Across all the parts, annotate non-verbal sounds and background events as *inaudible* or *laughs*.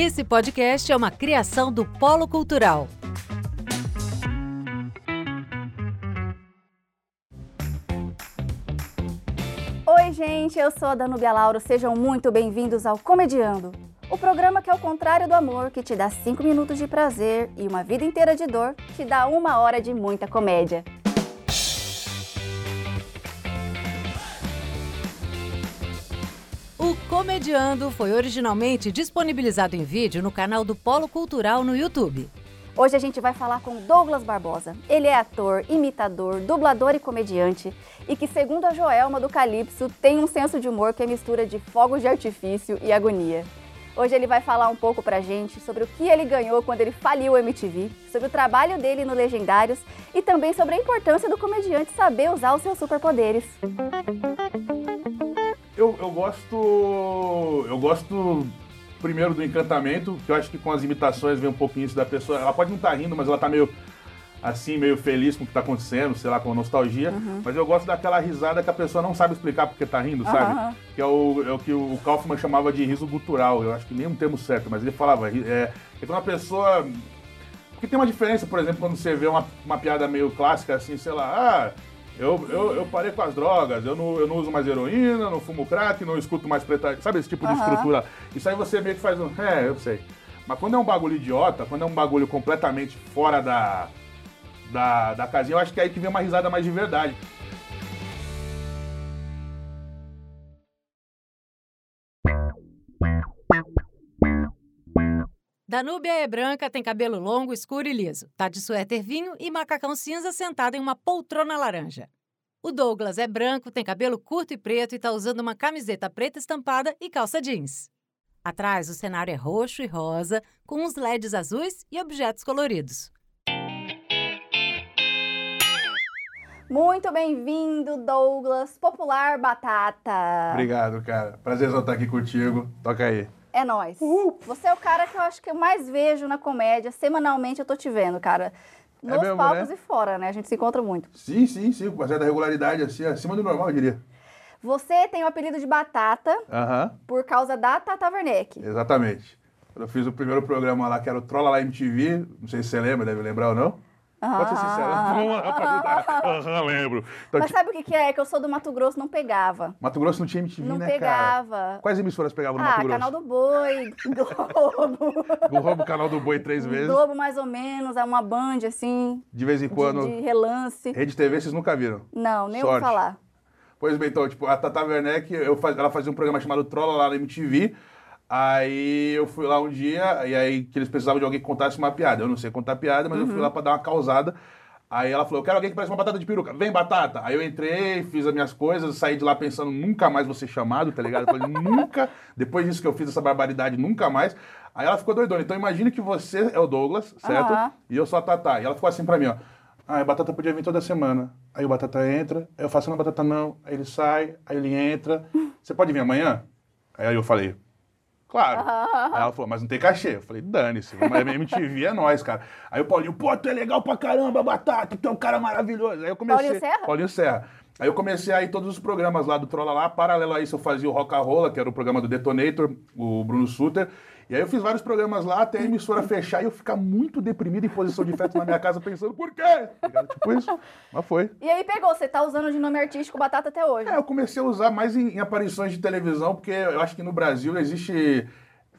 Esse podcast é uma criação do Polo Cultural. Oi, gente, eu sou a Danúbia Lauro. Sejam muito bem-vindos ao Comediando. O programa que é o contrário do amor, que te dá 5 minutos de prazer e uma vida inteira de dor, te dá uma hora de muita comédia. O Comediando foi originalmente disponibilizado em vídeo no canal do Polo Cultural no YouTube. Hoje a gente vai falar com Douglas Barbosa. Ele é ator, imitador, dublador e comediante e que, segundo a Joelma do Calypso, tem um senso de humor que é mistura de fogos de artifício e agonia. Hoje ele vai falar um pouco pra gente sobre o que ele ganhou quando ele faliu o MTV, sobre o trabalho dele no Legendários e também sobre a importância do comediante saber usar os seus superpoderes. Eu, eu gosto. Eu gosto primeiro do encantamento, que eu acho que com as imitações vem um pouquinho isso da pessoa. Ela pode não estar rindo, mas ela tá meio assim, meio feliz com o que tá acontecendo, sei lá, com nostalgia. Mas eu gosto daquela risada que a pessoa não sabe explicar porque tá rindo, sabe? Aham. Que é o, é o que o Kaufman chamava de riso gutural. Eu acho que nem um termo certo, mas ele falava. É, é quando uma pessoa. Porque tem uma diferença, por exemplo, quando você vê uma, uma piada meio clássica, assim, sei lá, ah, eu, eu, eu parei com as drogas, eu não, eu não uso mais heroína, não fumo crack, não escuto mais preta. Sabe esse tipo de Aham. estrutura? Isso aí você meio que faz um. É, eu sei. Mas quando é um bagulho idiota, quando é um bagulho completamente fora da, da, da casinha, eu acho que é aí que vem uma risada mais de verdade. Danúbia é branca, tem cabelo longo, escuro e liso. Tá de suéter vinho e macacão cinza sentado em uma poltrona laranja. O Douglas é branco, tem cabelo curto e preto e tá usando uma camiseta preta estampada e calça jeans. Atrás, o cenário é roxo e rosa, com uns LEDs azuis e objetos coloridos. Muito bem-vindo, Douglas, popular batata. Obrigado, cara. Prazerzão estar aqui contigo. Toca aí. É nóis. Você é o cara que eu acho que eu mais vejo na comédia. Semanalmente eu tô te vendo, cara. Nos mesmo, palcos né? e fora, né? A gente se encontra muito. Sim, sim, sim, com uma certa regularidade, assim, acima do normal, eu diria. Você tem o apelido de Batata Aham, por causa da Tata Werneck. exatamente. Quando eu fiz o primeiro programa lá, que era o Trolla lá MTV, não sei se você lembra, deve lembrar ou não. Pode ser sincero. Vamos lá pra *laughs* lembro. Então, Mas sabe o que, que é? Que eu sou do Mato Grosso, não pegava. Mato Grosso não tinha MTV, Não né, cara? pegava. Quais emissoras pegavam no Ah, Mato Grosso? canal do Boi, *laughs* Globo. Eu roubo o canal do Boi três vezes. Globo mais ou menos, é uma band assim, De vez em de, quando. de relance. Rede TV vocês nunca viram. Não, nem Sorte. ouvi falar. Pois bem, então, tipo, a Tata Werneck, eu faz- ela fazia um programa chamado Trolla lá na MTV. Aí eu fui lá um dia, e aí que eles precisavam de alguém que contasse uma piada. Eu não sei contar piada, mas eu Uhum. fui lá pra dar uma causada. Aí ela falou, eu quero alguém que parece uma batata de peruca. Vem, batata! Aí eu entrei, fiz as minhas coisas, saí de lá pensando, nunca mais vou ser chamado, tá ligado? Eu falei, *laughs* nunca, depois disso que eu fiz essa barbaridade, nunca mais. Aí ela ficou doidona. Então imagine que você é o Douglas, certo? Aham. E eu sou a Tatá. E ela ficou assim pra mim, ó. Ah, a batata podia vir toda semana. Aí o batata entra, aí eu faço, não, batata não. Aí ele sai, aí ele entra. *laughs* Você pode vir amanhã? Aí eu falei, claro. *laughs* Aí ela falou, mas não tem cachê. Eu falei, dane-se, mas MTV é nós, cara. Aí o Paulinho, pô, tu é legal pra caramba, batata, tu é um cara maravilhoso. Aí eu comecei. Paulinho Serra? Paulinho Serra. Aí eu comecei a ir todos os programas lá do Trolla lá. Paralelo a isso, eu fazia o Rock and Rolla, que era o programa do Detonator, o Bruno Suter. E aí eu fiz vários programas lá, até a emissora fechar e eu ficar muito deprimido em posição de feto na minha casa, pensando, por quê? Ligado? Tipo isso. Mas foi. E aí pegou, você tá usando de nome artístico Batata até hoje. É, eu comecei a usar mais em, em aparições de televisão, porque eu acho que no Brasil existe.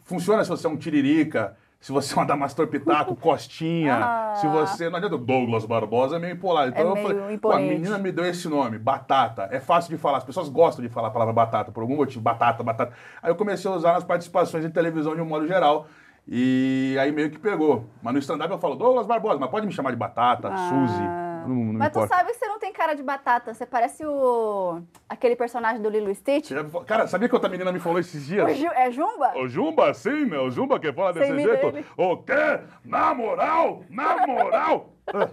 Funciona se você é um tiririca, se você é uma Damastor Pitaco, *laughs* Costinha, Ah. se você. Não adianta, Douglas Barbosa é meio empolado. Então É eu falei, pô, a menina me deu esse nome, Batata. É fácil de falar, as pessoas gostam de falar a palavra batata, por algum motivo, batata, batata. Aí eu comecei a usar nas participações em televisão de um modo geral. E aí meio que pegou. Mas no stand-up eu falo, Douglas Barbosa, mas pode me chamar de Batata, Suzy. Não, não. Mas tu importa. sabe que você não tem cara de batata, você parece o aquele personagem do Lilo Stitch. Cara, sabia que outra menina me falou esses dias? O Ju- é Jumba? O Jumba, sim, né? O Jumba que fala Você desse jeito. ele? O quê? Na moral? Na moral? *laughs* Ah,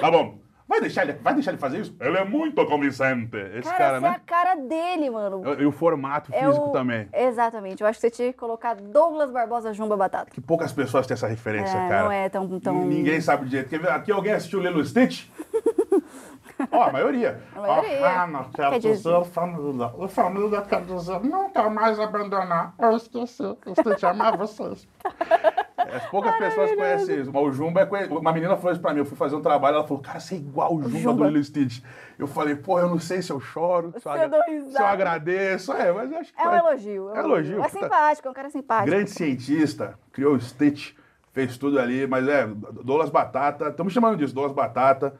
tá bom. Vai deixar, ele, vai deixar ele fazer isso? Ele é muito convincente. Esse Cara, cara, você é a né? cara dele, mano. E, e o formato É físico o- também. Exatamente. Eu acho que você tinha que colocar Douglas Barbosa Jumba Batata. Que poucas pessoas têm essa referência, É, cara. não é tão- tão- Ninguém sabe de jeito. Quer ver? Aqui alguém assistiu Lilo Stitch? *laughs* Ó, a maioria. A maioria. Ah, não quero Quer dizer- dizer família. O família quer dizer nunca mais abandonar. Eu esqueci. Eu esqueci de amar vocês. *laughs* É, poucas pessoas conhecem isso. Mas o Jumba é conhecido. Uma menina falou isso pra mim. Eu fui fazer um trabalho. Ela falou, cara, você é igual o Jumba, Jumba. do Lilo Stitch. Eu falei, pô, eu não sei se eu choro, se eu, eu agra- se eu agradeço. É, mas acho que É um elogio. É elogio. É tá- simpático, é um cara simpático. Grande cientista, criou o Stitch, fez tudo ali, mas é, Douglas Batata, estamos chamando disso, Douglas Batata,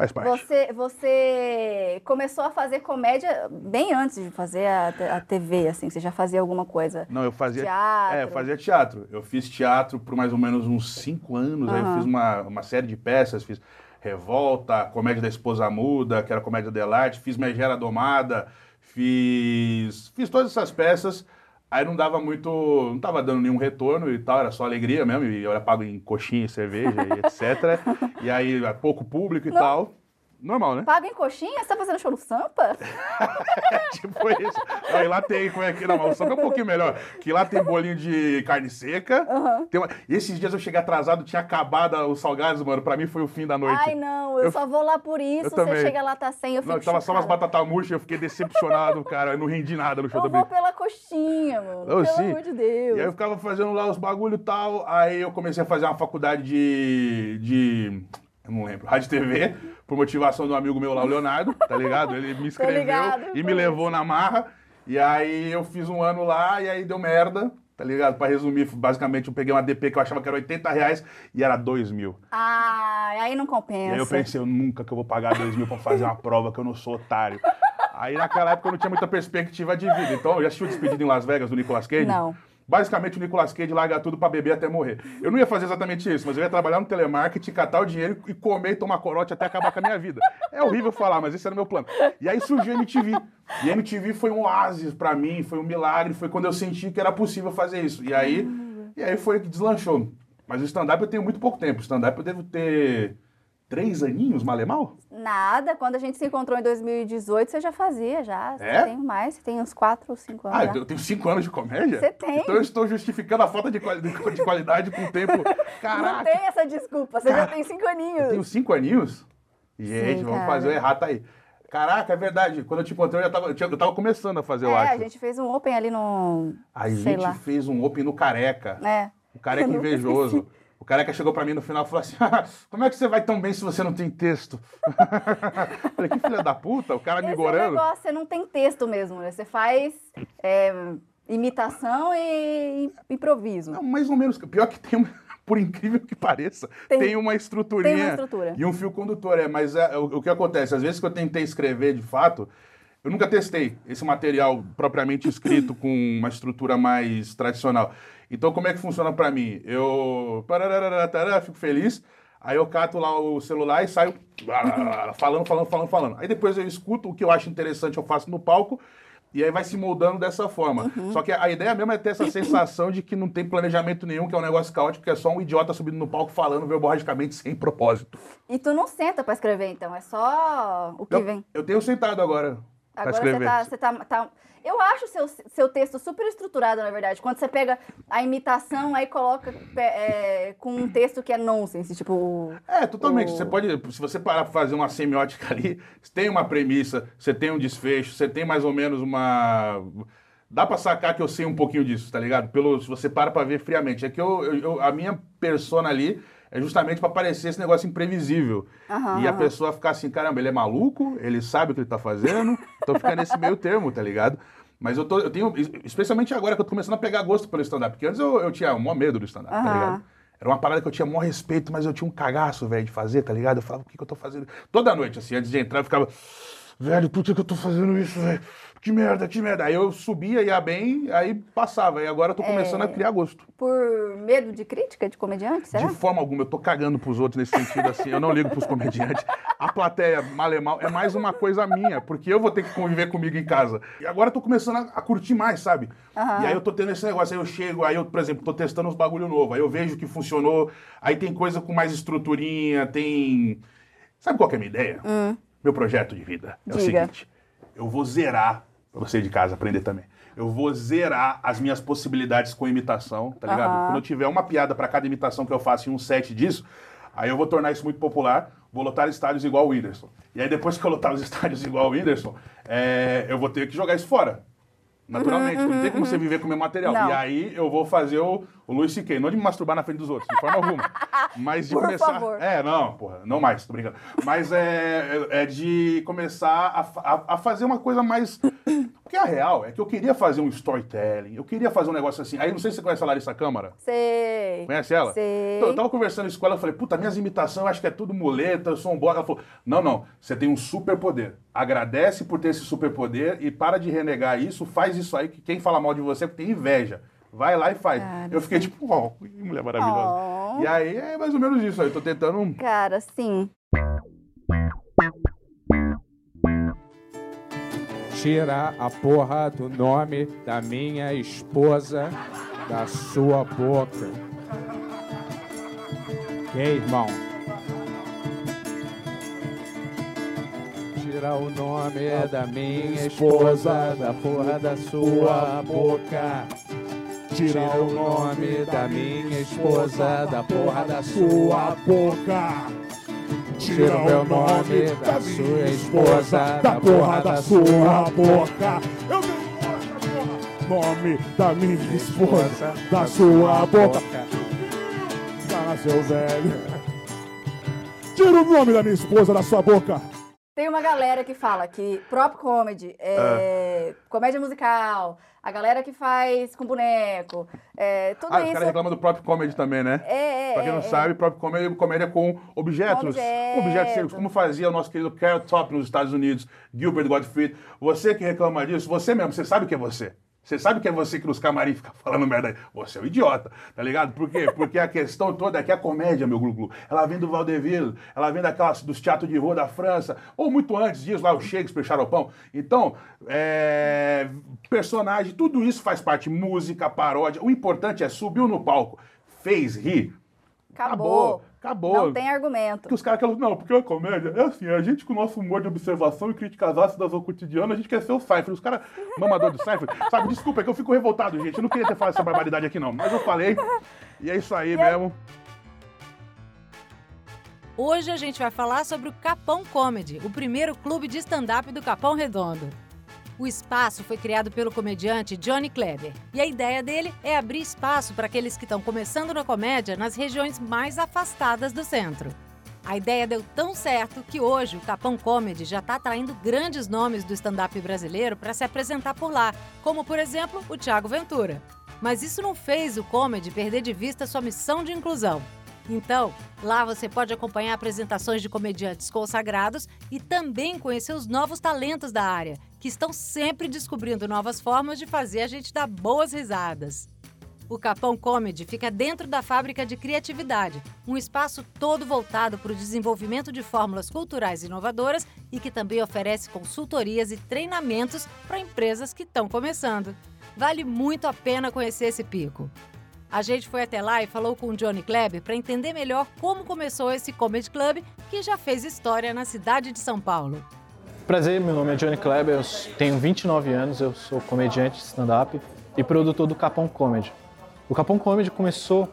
faz parte. Você, você começou a fazer comédia bem antes de fazer a, a TV, assim. Você já fazia alguma coisa? Não, eu fazia Teatro. É, eu fazia teatro. Eu fiz teatro por mais ou menos uns cinco anos. Aí eu fiz uma, uma série de peças, fiz Revolta, Comédia da Esposa Muda, que era Comédia dell'arte, fiz Megera Domada, fiz, fiz todas essas peças. Aí não dava muito, não tava dando nenhum retorno e tal, era só alegria mesmo, e eu era pago em coxinha, cerveja e etc. *laughs* e aí pouco público e Não. tal. Normal, né? Paga em coxinha? Você tá fazendo show no Sampa? *laughs* tipo isso. Aí lá tem, como é que. Não, o samba é um pouquinho melhor. Que lá tem bolinho de carne seca. tem uma- e esses dias eu cheguei atrasado, tinha acabado os salgados, mano. Pra mim foi o fim da noite. Ai, não, eu, Eu- só vou lá por isso. eu Você também. chega lá, tá sem, eu fico Não, tava só umas batatas murchas, eu fiquei decepcionado, cara. Eu não rendi nada no show Eu da vou Brinca. pela coxinha, mano. Ô, Pelo sim. amor de Deus. E aí eu ficava fazendo lá os bagulho e tal. Aí eu comecei a fazer uma faculdade de. de eu não lembro, rádio TV, por motivação de um amigo meu lá, o Leonardo, tá ligado? Ele me *laughs* inscreveu ligado, e me levou na marra. E aí eu fiz um ano lá e aí deu merda, tá ligado? Pra resumir, basicamente eu peguei uma DP que eu achava que era 80 reais e era 2 mil. Ah, aí não E compensa. aí eu pensei, eu nunca que eu vou pagar 2 mil pra fazer uma prova, que eu não sou otário. Aí naquela época eu não tinha muita perspectiva de vida. Então, eu já assisti o Despedido em Las Vegas do Nicolas Cage? Não. Basicamente o Nicolas Cage larga tudo pra beber até morrer. Eu não ia fazer exatamente isso, mas eu ia trabalhar no telemarketing, catar o dinheiro e comer e tomar corote até acabar com a minha vida. É horrível falar, mas esse era o meu plano. E aí surgiu a MTV. E a MTV foi um oásis pra mim, foi um milagre, foi quando eu senti que era possível fazer isso. E aí, e aí foi que deslanchou. Mas o stand-up eu tenho muito pouco tempo. O stand-up eu devo ter três aninhos, malemal? Nada, quando a gente se encontrou em 2018, você já fazia, já. Você É? tem mais, você tem uns 4 ou 5 anos. Ah, já. eu tenho cinco anos de comédia? Você tem. Então eu estou justificando a falta de, quali- de qualidade com o tempo. *laughs* Não Caraca, tem essa desculpa, você já Cara, tem 5 aninhos. eu tenho cinco aninhos? Gente, Sim, vamos fazer o errado aí. Caraca, é verdade. Quando eu te encontrei, eu já tava, eu tinha- eu tava começando a fazer, eu é, acho. a gente fez um open ali no. A gente lá. fez um open no Careca. É. O Careca *laughs* Eu invejoso. O Careca chegou pra mim no final e falou assim: *laughs* como é que você vai tão bem se você não tem texto? *laughs* Falei, que filha da puta, o cara me é gorando. negócio, você não tem texto mesmo, né? Você faz é, imitação e improviso. Não, mais ou menos. Pior que tem, *laughs* por incrível que pareça, tem, Tem- uma estruturinha. tem uma estrutura. E um fio condutor, é. Mas é, o, o que acontece? Às vezes que eu tentei escrever de fato, eu nunca testei esse material propriamente escrito com uma estrutura mais tradicional. Então, como é que funciona pra mim? Eu fico feliz, aí eu cato lá o celular e saio falando, falando, falando, falando. Aí depois eu escuto o que eu acho interessante, eu faço no palco. E aí vai se moldando dessa forma. Só que a ideia mesmo é ter essa sensação de que não tem planejamento nenhum, que é um negócio caótico, que é só um idiota subindo no palco falando verborragicamente sem propósito. E tu não senta pra escrever, então, é só o que Eu, vem. eu tenho sentado agora Agora você tá, você tá, tá- Eu acho seu, seu texto super estruturado, na verdade. Quando você pega a imitação, aí coloca pe- é, com um texto que é nonsense, tipo. É, totalmente. o- Você pode, se você parar pra fazer uma semiótica ali, você tem uma premissa, você tem um desfecho, você tem mais ou menos uma. Dá pra sacar que eu sei um pouquinho disso, tá ligado? Pelo, se você para pra ver friamente. É que eu- eu- a minha persona ali é justamente pra parecer esse negócio imprevisível. Aham, e a pessoa ficar assim, caramba, ele é maluco, ele sabe o que ele tá fazendo, *laughs* então fica nesse meio termo, tá ligado? Mas eu, tô, eu tenho, especialmente agora que eu tô começando a pegar gosto pelo stand-up, porque antes eu, eu tinha o maior medo do stand-up, tá Aham. ligado? Era uma parada que eu tinha maior respeito, mas eu tinha um cagaço, velho, de fazer, tá ligado? Eu falava, o que, que eu tô fazendo? Toda noite, assim, antes de entrar, eu ficava, velho, por que, eu tô fazendo isso, velho? Que merda, que merda. Aí eu subia, ia bem, aí passava. E agora eu tô começando a criar gosto. Por medo de crítica de comediante, será? De forma alguma, eu tô cagando pros outros nesse sentido, assim, eu não ligo pros comediantes. A plateia, mal e mal, é mais uma coisa minha, porque eu vou ter que conviver comigo em casa. E agora eu tô começando a, a curtir mais, sabe? Aham. E aí eu tô tendo esse negócio, aí eu chego, aí eu, por exemplo, tô testando uns bagulho novo, aí eu vejo que funcionou, aí tem coisa com mais estruturinha, tem... Sabe qual que é a minha ideia? Meu projeto de vida é o seguinte, eu vou zerar, pra você de casa aprender também, eu vou zerar as minhas possibilidades com imitação, tá ligado? Aham. Quando eu tiver uma piada pra cada imitação que eu faço em um set disso, Aí eu vou tornar isso muito popular, vou lotar estádios igual o Whindersson. E aí depois que eu lotar os *laughs* estádios igual o Whindersson, é, eu vou ter que jogar isso fora. Naturalmente, não tem como você viver com o meu material. Não. E aí eu vou fazer o, o Luiz C.K. Não de me masturbar na frente dos outros, de forma alguma. *laughs* Mas de Por começar. Favor. É, não, porra, não mais, tô brincando. Mas é, é de começar a, a, a fazer uma coisa mais. Porque a real é que eu queria fazer um storytelling, eu queria fazer um negócio assim. Aí não sei se você conhece a Larissa Câmara. Sei. Conhece ela? Sei. Então, eu tava conversando isso com ela, eu falei, puta, minhas imitações eu acho que é tudo muleta, eu sou um bosta. Ela falou, não, não, você tem um superpoder. Agradece por ter esse superpoder e para de renegar isso, faz isso aí, que quem fala mal de você é porque tem inveja. Vai lá e faz. Cara, eu fiquei tipo, ó, oh, que mulher maravilhosa. Oh. E aí é mais ou menos isso aí, tô tentando. Cara, sim. Tira a porra do nome da minha esposa da sua boca. Que irmão? Tira o nome da minha esposa da porra da sua boca. Tira o nome da minha esposa da porra da sua boca. Tira o meu nome da sua esposa da porra da sua boca. Eu não nome da minha esposa da sua boca. Fala, seu velho. Tira o nome da minha esposa da sua boca. Tem uma galera que fala que prop comedy, é, é. comédia musical, a galera que faz com boneco, é, tudo ah, isso. os caras reclamam do próprio comedy também, né? É, é. Pra quem não é, sabe, próprio comedy é comédia com objetos. Objeto. Com objetos como fazia o nosso querido Carrot Top nos Estados Unidos, Gilbert Gottfried. Você que reclama disso, você mesmo, você sabe que é você. Você sabe que é você que nos camarim fica falando merda aí. Você é um idiota, tá ligado? Por quê? Porque a questão toda é que a comédia, meu glu-glu, ela vem do Valdeville, ela vem daquelas, dos teatros de rua da França, ou muito antes disso, lá o Shakespeare, Charopão. Então, é, personagem, tudo isso faz parte, música, paródia. O importante é subiu no palco, fez rir, acabou. acabou. Acabou. Não tem argumento. Que os caras querem. Não, porque a comédia é assim, a gente com o nosso humor de observação e críticas ácidas ao cotidiano, a gente quer ser o Seinfeld. Os caras, mamador do Seinfeld, *laughs* sabe? Desculpa, é que eu fico revoltado, gente. Eu não queria ter falado essa barbaridade aqui, não. Mas eu falei. E é isso aí e mesmo. Hoje a gente vai falar sobre o Capão Comedy, o primeiro clube de stand-up do Capão Redondo. O espaço foi criado pelo comediante Johnny Kleber e a ideia dele é abrir espaço para aqueles que estão começando na comédia nas regiões mais afastadas do centro. A ideia deu tão certo que hoje o Capão Comedy já está atraindo grandes nomes do stand-up brasileiro para se apresentar por lá, como por exemplo o Thiago Ventura. Mas isso não fez o comedy perder de vista sua missão de inclusão. Então, lá você pode acompanhar apresentações de comediantes consagrados e também conhecer os novos talentos da área, que estão sempre descobrindo novas formas de fazer a gente dar boas risadas. O Capão Comedy fica dentro da Fábrica de Criatividade, um espaço todo voltado para o desenvolvimento de fórmulas culturais inovadoras e que também oferece consultorias e treinamentos para empresas que estão começando. Vale muito a pena conhecer esse pico. A gente foi até lá e falou com o Johnny Kleber para entender melhor como começou esse comedy club que já fez história na cidade de São Paulo. Prazer, meu nome é Johnny Kleber, eu tenho 29 anos, eu sou comediante de stand-up e produtor do Capão Comedy. O Capão Comedy começou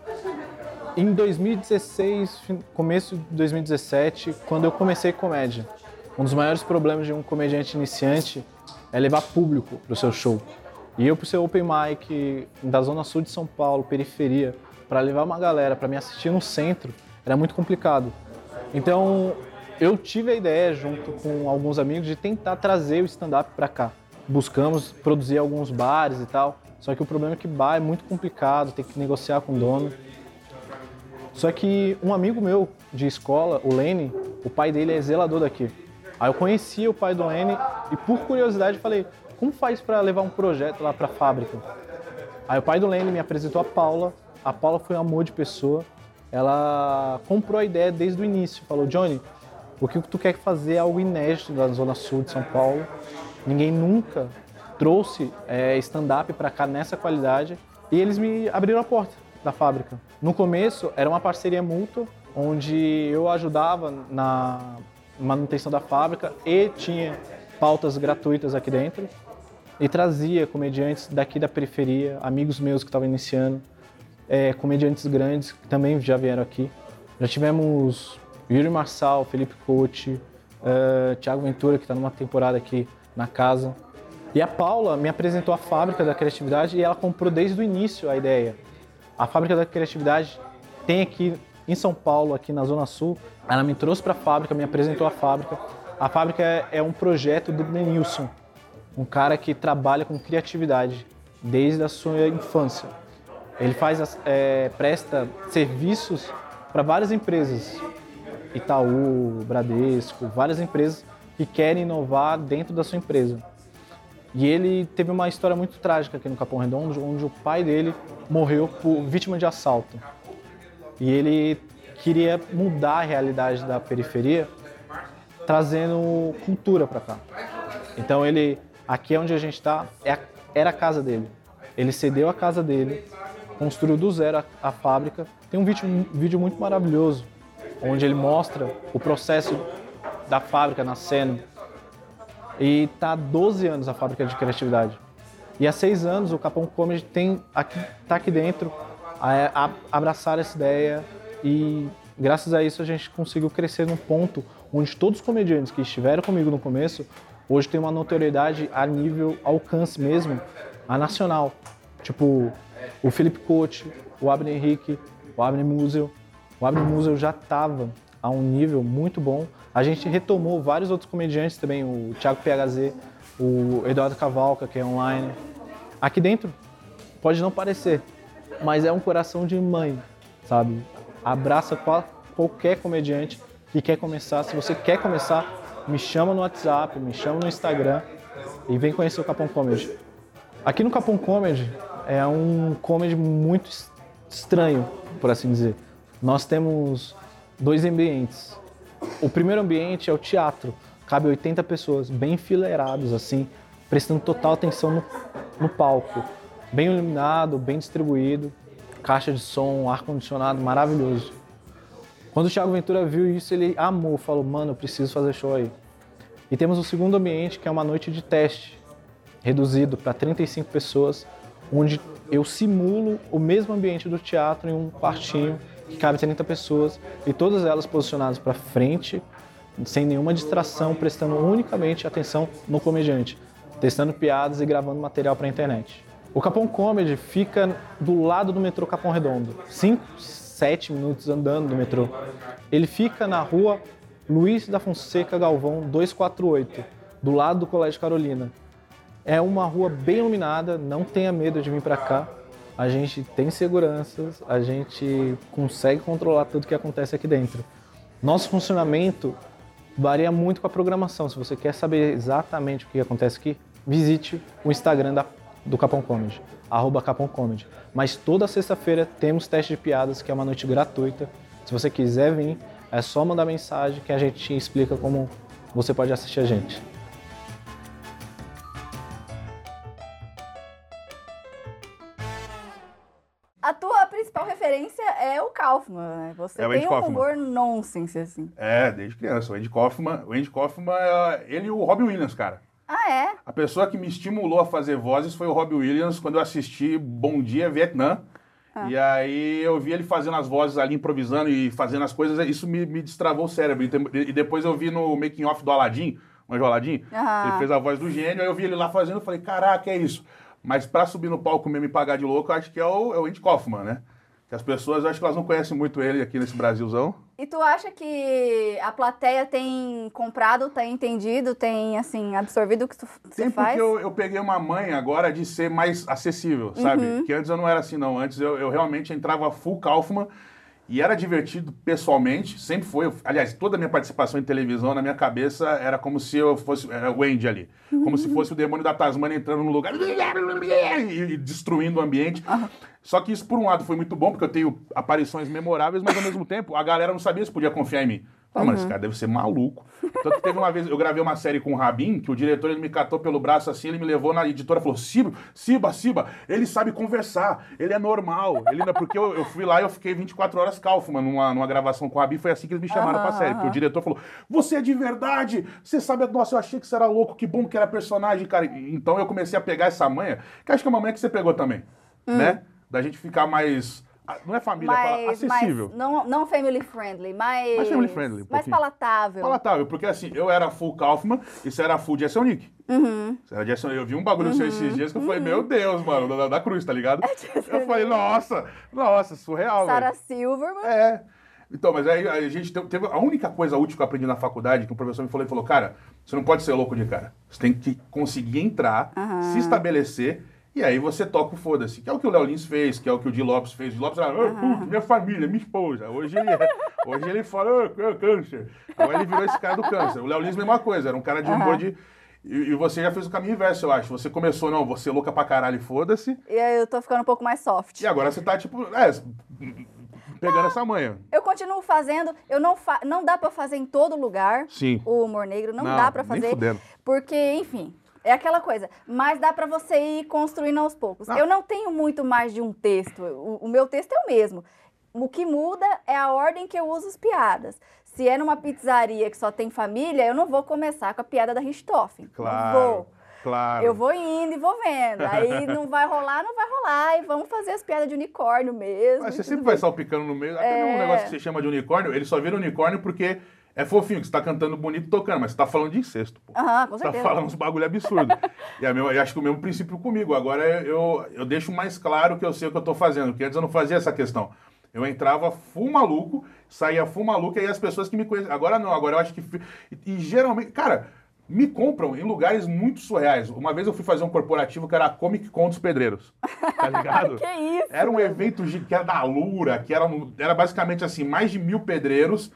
em 2016, começo de 2017, quando eu comecei comédia. Um dos maiores problemas de um comediante iniciante é levar público para o seu show. E eu, por ser open mic da zona sul de São Paulo, periferia, para levar uma galera para me assistir no centro, era muito complicado. Então, eu tive a ideia, junto com alguns amigos, de tentar trazer o stand-up para cá. Buscamos produzir alguns bares e tal, só que o problema é que bar é muito complicado, tem que negociar com o dono. Só que um amigo meu de escola, o Lene, o pai dele é zelador daqui. Aí eu conhecia o pai do Lene e por curiosidade falei, como faz para levar um projeto lá para a fábrica? Aí o pai do Lene me apresentou a Paula. A Paula foi um amor de pessoa. Ela comprou a ideia desde o início. Falou, Johnny, o que tu quer fazer é algo inédito da Zona Sul de São Paulo. Ninguém nunca trouxe é, stand-up para cá nessa qualidade. E eles me abriram a porta da fábrica. No começo era uma parceria mútua, onde eu ajudava na manutenção da fábrica e tinha pautas gratuitas aqui dentro e trazia comediantes daqui da periferia, amigos meus que estavam iniciando, é, comediantes grandes que também já vieram aqui. Já tivemos Yuri Marçal, Felipe Coach, uh, Thiago Ventura, que está numa temporada aqui na casa. E a Paula me apresentou a fábrica da criatividade e ela comprou desde o início a ideia. A fábrica da criatividade tem aqui em São Paulo, aqui na Zona Sul. Ela me trouxe para a fábrica, me apresentou a fábrica. A fábrica é, é um projeto do Denilson, um cara que trabalha com criatividade desde a sua infância. Ele faz, é, presta serviços para várias empresas, Itaú, Bradesco, várias empresas que querem inovar dentro da sua empresa. E ele teve uma história muito trágica aqui no Capão Redondo, onde o pai dele morreu por vítima de assalto. E ele queria mudar a realidade da periferia, trazendo cultura para cá. Então ele, aqui onde a gente está, é era a casa dele. Ele cedeu a casa dele, construiu do zero a, a fábrica. Tem um vídeo, um vídeo muito maravilhoso, onde ele mostra o processo da fábrica nascendo. E tá há 12 anos a fábrica de criatividade. E há seis anos o Capão Comedy tem aqui, tá aqui dentro a, a abraçar essa ideia e graças a isso a gente conseguiu crescer num ponto onde todos os comediantes que estiveram comigo no começo hoje tem uma notoriedade a nível alcance mesmo, a nacional. Tipo, o Felipe Coach, o Abner Henrique, o Abner Musel. O Abner Musel já estava a um nível muito bom. A gente retomou vários outros comediantes também, o Thiago PHZ, o Eduardo Cavalca, que é online. Aqui dentro, pode não parecer, mas é um coração de mãe, sabe? Abraça qualquer comediante que quer começar. Se você quer começar, me chama no WhatsApp, me chama no Instagram e vem conhecer o Capão Comedy. Aqui no Capão Comedy é um comedy muito estranho, por assim dizer. Nós temos dois ambientes. O primeiro ambiente é o teatro, cabe 80 pessoas, bem enfileirados assim, prestando total atenção no, no palco. Bem iluminado, bem distribuído, caixa de som, ar-condicionado maravilhoso. Quando o Thiago Ventura viu isso, ele amou, falou: Mano, eu preciso fazer show aí. E temos o segundo ambiente, que é uma noite de teste, reduzido para 35 pessoas, onde eu simulo o mesmo ambiente do teatro em um quartinho que cabe 30 pessoas e todas elas posicionadas para frente, sem nenhuma distração, prestando unicamente atenção no comediante, testando piadas e gravando material para a internet. O Capão Comedy fica do lado do metrô Capão Redondo, 5, 7 minutos andando do metrô. Ele fica na rua Luiz da Fonseca Galvão 248, do lado do Colégio Carolina. É uma rua bem iluminada, não tenha medo de vir para cá. A gente tem seguranças, a gente consegue controlar tudo que acontece aqui dentro. Nosso funcionamento varia muito com a programação. Se você quer saber exatamente o que acontece aqui, visite o Instagram da do Capão Comedy, arroba Capão Comedy. Mas toda sexta-feira temos teste de piadas, que é uma noite gratuita. Se você quiser vir, é só mandar mensagem que a gente te explica como você pode assistir a gente. A tua principal referência é o Kaufman, né? Você É o tem um Kaufman. humor nonsense, assim. É, desde criança. O Andy Kaufman, o Andy Kaufman, é ele e o Robbie Williams, cara. Ah, é? A pessoa que me estimulou a fazer vozes foi o Robbie Williams quando eu assisti Bom Dia Vietnã. Ah. E aí eu vi ele fazendo as vozes ali, improvisando e fazendo as coisas, isso me, me destravou o cérebro. E, depois eu vi no making off do Aladdin, o Aladdin? Aham. Ele fez a voz do gênio, aí eu vi ele lá fazendo, eu falei, caraca, é isso. Mas pra subir no palco mesmo e pagar de louco, eu acho que é o, é o Andy Kaufman, né? Que as pessoas, acho que elas não conhecem muito ele aqui nesse Brasilzão. E tu acha que a plateia tem comprado, tem entendido, tem, assim, absorvido o que tu, você Tem faz? porque eu, eu peguei uma manha agora de ser mais acessível, sabe? Uhum. Que antes eu não era assim, não. Antes eu, eu realmente entrava full Kaufman e era divertido pessoalmente, sempre foi. Aliás, toda a minha participação em televisão, na minha cabeça, era como se eu fosse era o Andy ali. Como se fosse o demônio da Tasmania entrando no lugar *laughs* e destruindo o ambiente. Só que isso, por um lado, foi muito bom, porque eu tenho aparições memoráveis, mas ao mesmo tempo, a galera não sabia se podia confiar em mim. Não, mas esse cara deve ser maluco. Tanto que teve uma vez, eu gravei uma série com o Rabin, que o diretor ele me catou pelo braço assim, ele me levou na editora e falou: Siba, Siba, Siba, ele sabe conversar, ele é normal. Ele não... Porque eu, eu fui lá e eu fiquei 24 horas Kaufman numa, numa gravação com o Rabin, foi assim que eles me chamaram pra Aham, série. Porque o diretor falou: Você é de verdade, você sabe, nossa, eu achei que você era louco, que bom que era personagem, cara. Então eu comecei a pegar essa manha, que acho que é uma manha que você pegou também, Hum. né? Da gente ficar mais Não é família, fala mais, acessível. mais não, não family friendly, mais, Mais family friendly, um mais palatável. Palatável, porque assim, eu era full Kaufman e você era full Jason Nick. Uhum. Você era Jason, eu vi um bagulho seu esses dias que eu falei, meu Deus, mano, da, da cruz, tá ligado? *laughs* Jason eu falei, nossa, nossa, surreal, Sarah. Silverman. É. Então, mas aí a gente te- teve. A única coisa útil que eu aprendi na faculdade, que o professor me falou, ele falou, cara, você não pode ser louco de cara. Você tem que conseguir entrar, se estabelecer, e aí você toca o foda-se. Que é o que o Léo Lins fez, que é o que o Di Lopes fez. O Di Lopes era, "Ah, puta, minha família, minha esposa. Hoje ele, é, hoje ele fala, "Ah, câncer. Agora ele virou esse cara do câncer. O Léo Lins, mesma coisa, era um cara de humor de. E, você já fez o caminho inverso, eu acho. Você começou, não, você é louca pra caralho, foda-se. E aí eu tô ficando um pouco mais soft. E agora você tá, tipo, é, pegando essa manha. Eu continuo fazendo, eu não fa não dá pra fazer em todo lugar. Sim. O humor negro não, Não, dá pra fazer, porque, enfim, é aquela coisa. Mas dá pra você ir construindo aos poucos. Ah. Eu não tenho muito mais de um texto. O, o meu texto é o mesmo. O que muda é a ordem que eu uso as piadas. Se é numa pizzaria que só tem família, eu não vou começar com a piada da Richthofen. Claro. Não vou. Claro. Eu vou indo e vou vendo. Aí *laughs* não vai rolar, não vai rolar. E vamos fazer as piadas de unicórnio mesmo. Mas você sempre vai bem. salpicando no meio. Até É. um negócio que você chama de unicórnio, ele só vira unicórnio porque é fofinho, que você tá cantando bonito tocando, mas você tá falando de incesto, pô. Aham, com Você tá certeza. falando uns bagulho absurdo. *laughs* e é meu, eu acho que o mesmo princípio comigo. Agora eu, eu deixo mais claro que eu sei o que eu tô fazendo, porque antes eu não fazia essa questão. Eu entrava full maluco, saía full maluco, e aí as pessoas que me conhecem. Agora não, agora eu acho que. E, e geralmente, cara, me compram em lugares muito surreais. Uma vez eu fui fazer um corporativo que era a Comic Con dos Pedreiros. Tá *laughs* ligado? Que isso? Era um evento gi- que era da Lura, que era, era basicamente assim, mais de mil pedreiros.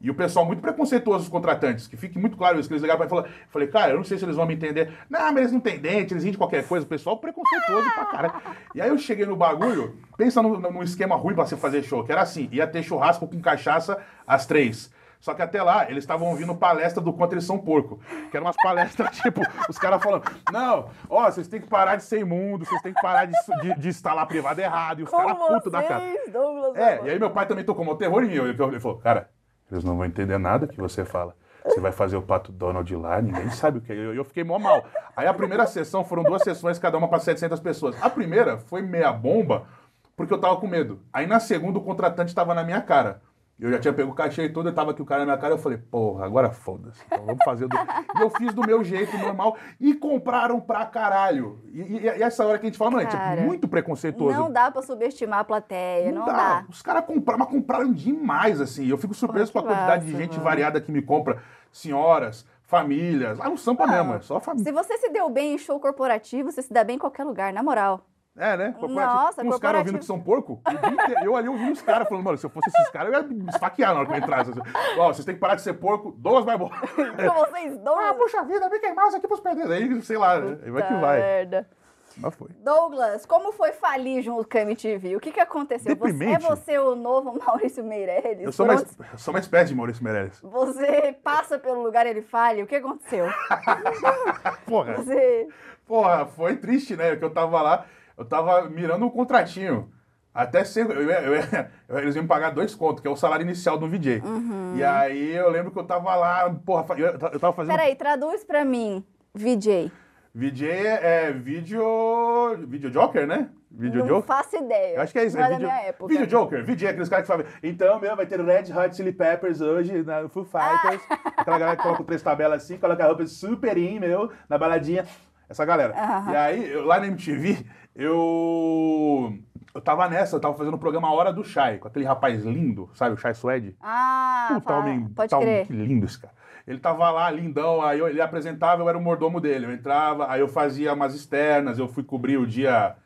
E o pessoal muito preconceituoso, os contratantes, que fique muito claro isso, que eles ligaram pra mim e falaram, eu falei, cara, eu não sei se eles vão me entender. Não, mas eles não têm dente, eles riem de qualquer coisa. O pessoal preconceituoso pra caralho. E aí eu cheguei no bagulho, pensa num, num esquema ruim pra você fazer show, que era assim, ia ter churrasco com cachaça às três. Só que até lá, eles estavam ouvindo palestra do quanto eles são porco. Que eram umas palestras, *laughs* tipo, os caras falando, não, ó, vocês têm que parar de ser imundo, vocês têm que parar de, de, de instalar privado errado. E os caras putos da cara. Douglas É, Barbosa. e aí meu pai também tocou um terror em mim. Ele falou, cara, eles não vão entender nada que você fala. Você vai fazer o Pato Donald lá, ninguém sabe o que é. Eu, eu fiquei mó mal. Aí a primeira sessão foram duas sessões, cada uma para 700 pessoas. A primeira foi meia bomba, porque eu tava com medo. Aí na segunda o contratante tava na minha cara. Eu já tinha pego o cachê e tudo, e tava aqui o cara na minha cara, eu falei, porra, agora foda-se. Então vamos fazer do... *laughs* E eu fiz do meu jeito normal e compraram pra caralho. E, e- e essa hora que a gente fala, mano, é tipo, muito preconceituoso. Não dá pra subestimar a plateia, não, dá. Os caras compraram, mas compraram demais, assim. Eu fico surpreso Pô, com a quantidade de massa, gente mano. variada que me compra. Senhoras, famílias. Lá no Sampa Não. mesmo, é só família. Se você se deu bem em show corporativo, você se dá bem em qualquer lugar, na moral. É, né? Nossa, Com os caras corporativo. ouvindo que são porco. Eu ali ouvindo os caras falando, mano, se eu fosse esses caras, eu ia me esfaquear na hora que eu entrasse. assim. Ó, vocês têm que parar de ser porco, duas vai embora. Vocês dois. ah, puxa vida, vem queimar isso aqui pros perdedores. Aí, sei lá, né? aí vai que Puta vai. merda. Mas foi. Douglas, como foi falir junto com a MTV? O que, que aconteceu? Você, é Deprimente. você o novo *laughs* Maurício Meirelles? Eu sou, uma, onde eu sou uma espécie de Maurício Meirelles. Você passa pelo lugar e ele falha? O que aconteceu? *laughs* Porra. Você... Porra, foi triste, né? Que eu tava lá, eu tava mirando um contratinho. Até ser. Eu eu eu- *laughs* eles iam me pagar dois contos, que é o salário inicial do VJ. Uhum. E aí eu lembro que eu tava lá, porra, eu, eu tava fazendo. Peraí, traduz pra mim, VJ. VJ é vídeo. Vídeo Joker, né? Vídeo não Joker? faço ideia. Eu acho que é isso, não é da vídeo, minha época. vídeo Joker, VJ, aqueles caras que falam, então, meu, vai ter Red Hot Chili Peppers hoje na Foo Fighters. Aquela galera que coloca três tabelas assim, coloca a roupa super in, meu, na baladinha. Essa galera. Aham. E aí, eu- lá na MTV, eu. Eu tava nessa, eu tava fazendo o programa Hora do Shai, com aquele rapaz lindo, sabe, o Shai Suede. Ah, Puta, fala- homem, pode tá um- crer. que lindo esse cara. Ele tava lá, lindão, aí eu- ele apresentava, eu era o mordomo dele. Eu entrava, aí eu fazia umas externas, eu fui cobrir o dia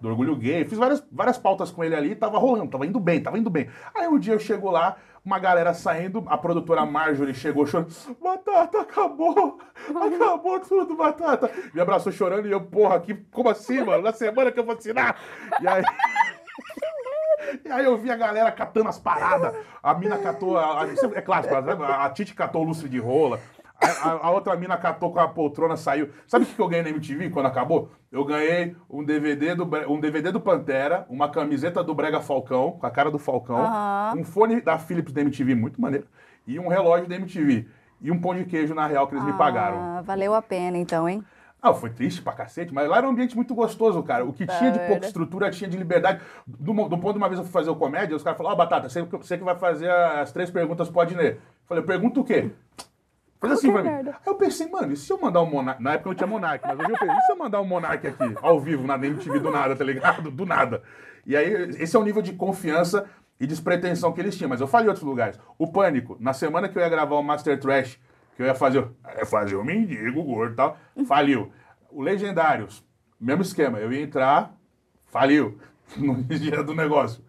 do orgulho gay, fiz várias, várias pautas com ele ali, tava rolando, tava indo bem, tava indo bem. Aí um dia eu chego lá, uma galera saindo, a produtora Marjorie chegou chorando, Batata, acabou, acabou tudo, Batata. Me abraçou chorando e eu, porra, que, como assim, mano? Na semana que eu vou assinar? E aí... *laughs* E aí eu vi a galera catando as paradas. A mina catou. A, a- é clássico, a, a Titi catou o lustre de rola. A, a- outra mina catou com a poltrona, saiu. Sabe o que eu ganhei na MTV quando acabou? Eu ganhei um DVD do, um DVD do Pantera, uma camiseta do Brega Falcão, com a cara do Falcão, Aham. um fone da Philips da MTV, muito maneiro, e um relógio da MTV. E um pão de queijo na real que eles me pagaram. Ah, valeu a pena então, hein? Ah, foi triste pra cacete, mas lá era um ambiente muito gostoso, cara. O que Tá, tinha de pouca estrutura tinha de liberdade. Do, do ponto de uma vez eu fui fazer o comédia, os caras falaram, ó, Batata, você, que- você que vai fazer as três perguntas pro Adnet. Eu falei, pergunta o quê? Faz assim pra mim. Aí eu pensei, mano, e se eu mandar um Monark? Na época não tinha Monark, mas hoje eu pensei, e se eu mandar um Monark aqui, ao vivo, na MTV do nada, tá ligado? Do nada. E aí, esse é o nível de confiança e despretensão que eles tinham. Mas eu falei em outros lugares. O Pânico, na semana que eu ia gravar o Master Trash, que eu ia fazer, o- ia fazer o mendigo, o gordo e tal, faliu. O Legendários, mesmo esquema. Eu ia entrar, faliu. *laughs* No dia do negócio.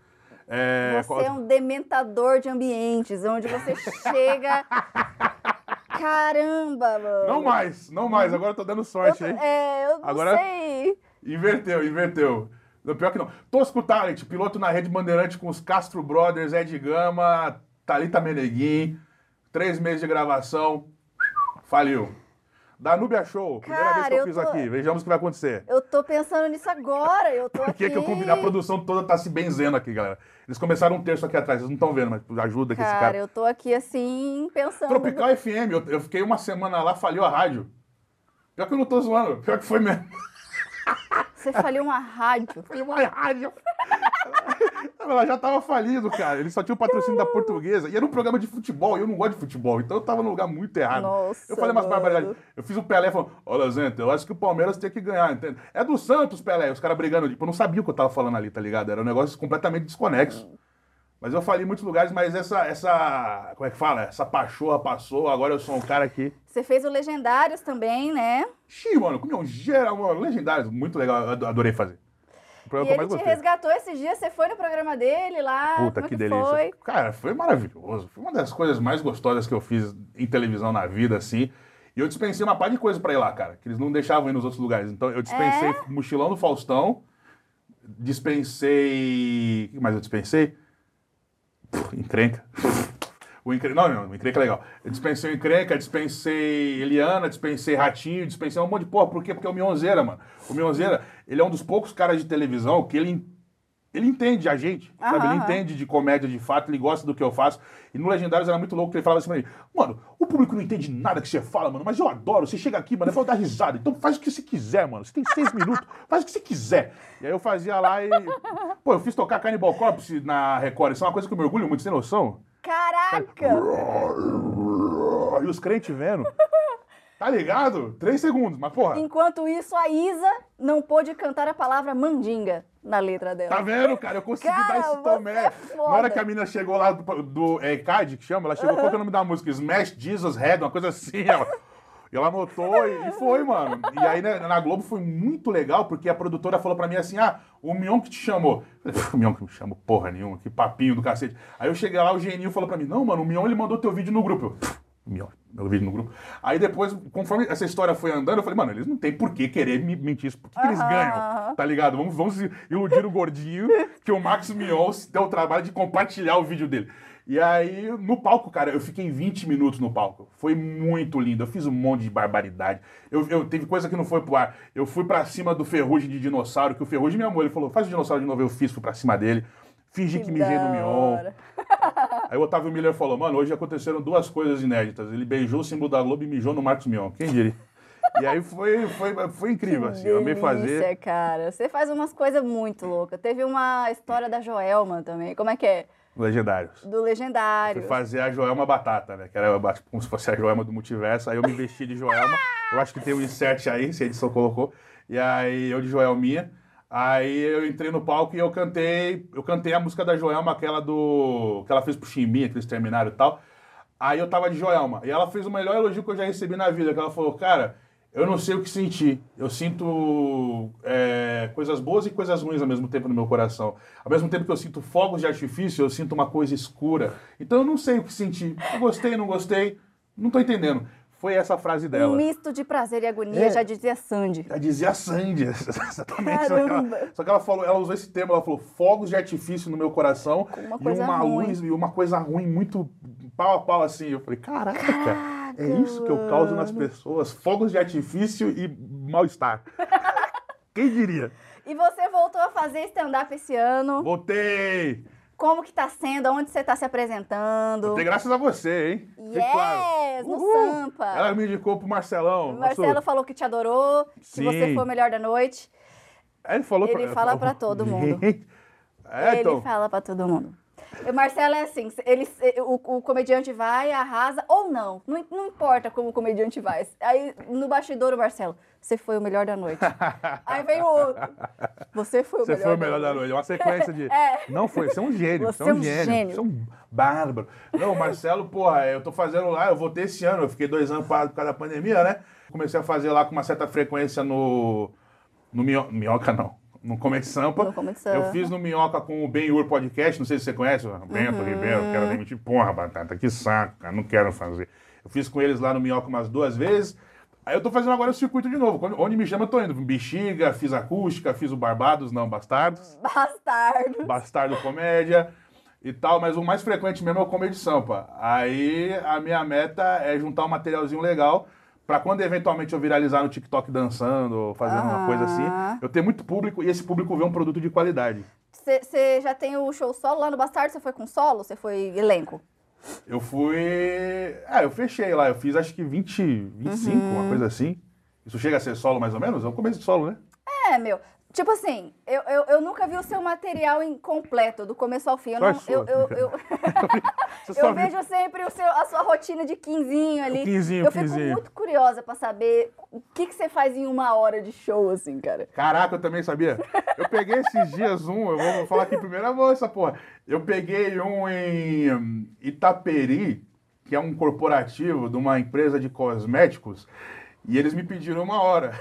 É, Você é um dementador de ambientes, onde você chega. *laughs* Caramba, mano. Não mais, não mais. Agora eu tô dando sorte, hein? é, eu não Agora- sei. Inverteu, inverteu. Não, pior que não. Tosco Talent, piloto na Rede Bandeirante com os Castro Brothers, Ed Gama, Thalita Meneguin. Três meses de gravação. Faliu. Danúbia Show, primeira vez Cara, que eu eu fiz tô- aqui. Vejamos o que vai acontecer. Eu tô pensando nisso agora. Eu tô *laughs* Por que, aqui. que eu combinei? A produção toda tá se benzendo aqui, galera. Eles começaram um terço aqui atrás, vocês não estão vendo, mas ajuda que esse Cara, cara. eu tô aqui assim, pensando. Tropical FM, eu, eu fiquei uma semana lá, faliu a rádio. Pior que eu não tô zoando, pior que foi mesmo. Você faliu uma rádio. *laughs* Foi uma rádio. Ela já tava falido, cara. Ele só tinha o patrocínio da portuguesa. E era um programa de futebol, e eu não gosto de futebol. Então eu tava num lugar muito errado. Nossa, eu falei umas barbaridades. Eu fiz o Pelé falando, olha, gente, eu acho que o Palmeiras tem que ganhar, entende? É do Santos, Pelé. Os caras brigando. Tipo, eu não sabia o que eu tava falando ali, tá ligado? Era um negócio completamente desconexo. Mas eu falei em muitos lugares, mas essa, essa. Como é que fala? Essa pachorra passou, agora eu sou um cara aqui. Você fez o Legendários também, né? Xiii, mano, comi um geral, mano, legendário, muito legal, eu ado- adorei fazer. O E programa que eu ele mais te gostei. resgatou esses dias, você foi no programa dele lá. Puta, como é que, que delícia. foi? Cara, foi maravilhoso. Foi uma das coisas mais gostosas que eu fiz em televisão na vida, assim. E eu dispensei uma par de coisa pra ir lá, cara, que eles não deixavam ir nos outros lugares. Então eu dispensei É? mochilão do Faustão, dispensei. O que mais eu dispensei? Pff, encrenca. O encrenca. Não, não, o encrenca é legal. Eu dispensei o encrenca, dispensei Eliana, dispensei Ratinho, dispensei um monte de porra. Por quê? Porque é o Mionzeira, mano. O Mionzeira, ele é um dos poucos caras de televisão que ele ele entende a gente, sabe? Aham, Ele aham. entende de comédia de fato, ele gosta do que eu faço. E no Legendários era muito louco que ele falava assim pra mim, mano, o público não entende nada que você fala, mano, mas eu adoro. Você chega aqui, mano, eu vou dar risada. Então faz o que você quiser, mano. Você tem seis minutos, faz o que você quiser. E aí eu fazia lá e. Pô, eu fiz tocar Cannibal Corpse na Record. Isso é uma coisa que eu me orgulho muito, sem noção. Caraca! E os crentes vendo. Tá ligado? Três segundos, mas porra. Enquanto isso, a Isa não pôde cantar a palavra mandinga na letra dela. Tá vendo, cara? Eu consegui Cara, dar esse tomé. é. Na hora que a menina chegou lá do, do é, CAD, que chama, ela chegou, qual que é o nome da música? Smash Jesus Head, uma coisa assim. Ela, e ela anotou e, e foi, mano. E aí né, na Globo foi muito legal, porque a produtora falou pra mim assim: ah, o Mion que te chamou. Eu falei, o Mion que me chamou porra nenhuma, que papinho do cacete. Aí eu cheguei lá, o Geninho falou pra mim: não, mano, o Mion ele mandou teu vídeo no grupo. Eu, Mion, meu vídeo no grupo. Aí depois, conforme essa história foi andando, eu falei, mano, eles não tem por que querer me mentir isso. Por que, que eles ganham? Tá ligado? Vamos, vamos iludir o gordinho que o Max Mion deu o trabalho de compartilhar o vídeo dele. E aí, no palco, cara, eu fiquei 20 minutos no palco. Foi muito lindo. Eu fiz um monte de barbaridade. Eu, eu teve coisa que não foi pro ar. Eu fui pra cima do Ferrugem de dinossauro, que o Ferrugem me amou. Ele falou, faz o dinossauro de novo. Eu fiz, fui pra cima dele. Fingi que, Que mijei no Mion. Aí o Otávio Miller falou, mano, hoje aconteceram duas coisas inéditas. Ele beijou o símbolo da Globo e mijou no Marcos Mion. Quem diria? E aí foi, foi, foi incrível, assim. Eu amei fazer. Delícia, cara. Você faz umas coisas muito loucas. Teve uma história da Joelma também. Como é que é? Legendários. Do Legendário. Fui fazer a Joelma Batata, né? Que era tipo, como se fosse a Joelma do multiverso. Aí eu me vesti de Joelma. Eu acho que tem um insert aí, se a edição colocou. E aí eu de Joelminha. Aí eu entrei no palco e eu cantei. Eu cantei a música da Joelma, aquela do. que ela fez pro Chimbinha, que eles terminaram e tal. Aí eu tava de Joelma. E ela fez o melhor elogio que eu já recebi na vida. Que ela falou, cara, eu não sei o que sentir. Eu sinto é, coisas boas e coisas ruins ao mesmo tempo no meu coração. Ao mesmo tempo que eu sinto fogos de artifício, eu sinto uma coisa escura. Então eu não sei o que sentir. Eu gostei, não gostei, não tô entendendo. Foi essa frase Um dela. misto de prazer e agonia, É. já dizia Sandy. Já dizia Sandy, *laughs* exatamente. Só que, ela, só que ela falou, ela usou esse termo, ela falou fogos de artifício no meu coração uma e uma ruim. luz e uma coisa ruim muito pau a pau assim. Eu falei, caraca, é isso que eu causo nas pessoas, fogos de artifício e mal-estar. *laughs* Quem diria? E você voltou a fazer stand-up esse ano. Voltei! como que tá sendo, onde você tá se apresentando. Tem graças a você, hein? Fique claro. Yes, no Uhul. Sampa. Ela me indicou pro Marcelão. O Marcelo nosso- falou que te adorou, que Sim. você foi o melhor da noite. Ele falou Ele pra... fala pra todo mundo. É, ele então. fala pra todo mundo. O Marcelo é assim, ele, o, o comediante vai, arrasa, ou não. não. Não importa como o comediante vai. Aí, no bastidor, o Marcelo, você foi o melhor da noite. *laughs* Aí vem o outro, você foi o Você melhor foi o melhor da noite. É uma sequência de. *laughs* É. Não foi, você é um gênio. Você Você é é um gênio. gênio. Você é um bárbaro. Não, Marcelo, porra, eu tô fazendo lá, eu vou ter esse ano. Eu fiquei dois anos parado por causa da pandemia, né? Comecei a fazer lá com uma certa frequência no. No Minho... Minhoca, não. No Comedy Sampa. No Sampa. Eu fiz no Minhoca com o Ben Ur Podcast, não sei se você conhece, o Bento Ribeiro, quero demitir. Porra, Batata, que saco, cara, não quero fazer. Eu fiz com eles lá no Minhoca umas duas vezes. Aí eu tô fazendo agora o circuito de novo. Quando- Onde me chama, eu tô indo. Bexiga, fiz acústica, fiz o Barbados, não, Bastardos. Bastardo. Bastardo Comédia e tal, mas o mais frequente mesmo é o Comedy Sampa. Aí a minha meta é juntar um materialzinho legal pra quando eventualmente eu viralizar no TikTok dançando ou fazendo uma coisa assim, eu ter muito público e esse público vê um produto de qualidade. Você já tem o show solo lá no Bastardo? Você foi com solo? Você foi elenco? Eu fui. Ah, eu fechei lá, eu fiz acho que 20, 25, Uhum. uma coisa assim. Isso chega a ser solo mais ou menos? É o começo de solo, né? É, meu. Tipo assim, eu, eu, eu nunca vi o seu material incompleto, do começo ao fim. Eu, não, Só eu, eu, *laughs* eu, *laughs* eu vejo sempre o seu, a sua rotina de quinzinho ali. O quinzinho, eu quinzinho. fico muito curiosa pra saber o que, que você faz em uma hora de show, assim, cara. Caraca, eu também sabia. Eu peguei esses dias um, eu vou falar aqui primeiro a moça, porra. Eu peguei um em Itaperi, que é um corporativo de uma empresa de cosméticos, e eles me pediram uma hora.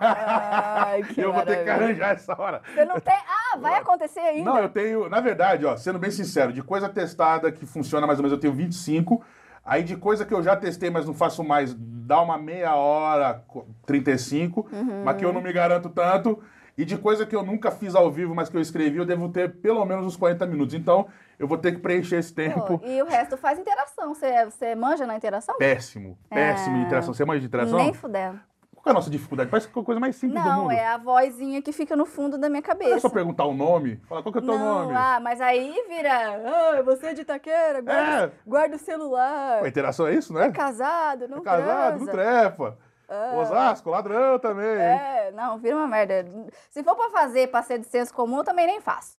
Ai, *laughs* que eu vou ter que maravilha. arranjar essa hora. Você não tem. Ah, vai acontecer ainda? Não, eu tenho, na verdade, ó, sendo bem sincero, de coisa testada que funciona mais ou menos, eu tenho 25. Aí de coisa que eu já testei, mas não faço mais, dá uma meia hora, co- 35, mas que eu não me garanto tanto. E de coisa que eu nunca fiz ao vivo, mas que eu escrevi, eu devo ter pelo menos uns 40 minutos. Então, eu vou ter que preencher esse tempo. e o resto faz interação. Você, você manja na interação? Péssimo, péssimo de interação. Você manja de interação? Nem fudendo. Qual é a nossa dificuldade? Parece que é a coisa mais simples do Não, mundo. é a vozinha que fica no fundo da minha Não é cabeça. só perguntar o nome, falar qual que é o teu não, nome. ah, mas aí vira. Ah, você é de Itaquera, guarda, É. guarda o celular. A interação é isso, né? É casado, não É casado, não transa. Trepa. Osasco, ladrão também. É, não, vira uma merda. Se for pra fazer, pra ser de senso comum, eu também nem faço.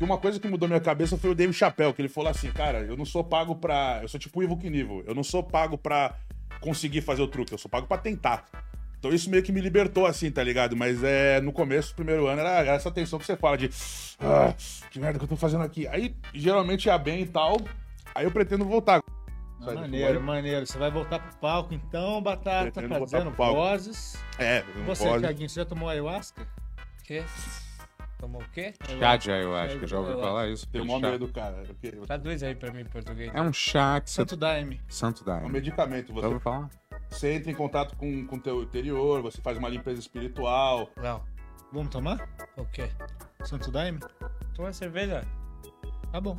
E uma coisa que mudou minha cabeça foi o Dave Chappelle, que ele falou assim, cara, eu não sou pago pra... Eu sou tipo o Ivo Knievel. Eu não sou pago pra conseguir fazer o truque, eu sou pago pra tentar. Então isso meio que me libertou assim, tá ligado? Mas é no começo, primeiro ano, era, era essa tensão que você fala de... Ah, que merda que eu tô fazendo aqui. Aí, geralmente, ia bem e tal. Aí eu pretendo voltar. Maneiro, maneiro. Você vai voltar pro palco então, Batata, Pretendo fazendo palco. vozes. É, Você, pode. Thiaguinho, você já tomou ayahuasca? Quê? Tomou o quê? Chá de ayahuasca, já ouviu falar isso? Tem o Aquele nome do cara. Traduz aí pra mim em português. É um chá que você... Santo Daime. Santo É um Daime. medicamento. Já Você, ouviu falar? você entra em contato com o teu interior, você faz uma limpeza espiritual. Não. Vamos tomar? O quê? Santo Daime? Toma cerveja. Tá bom.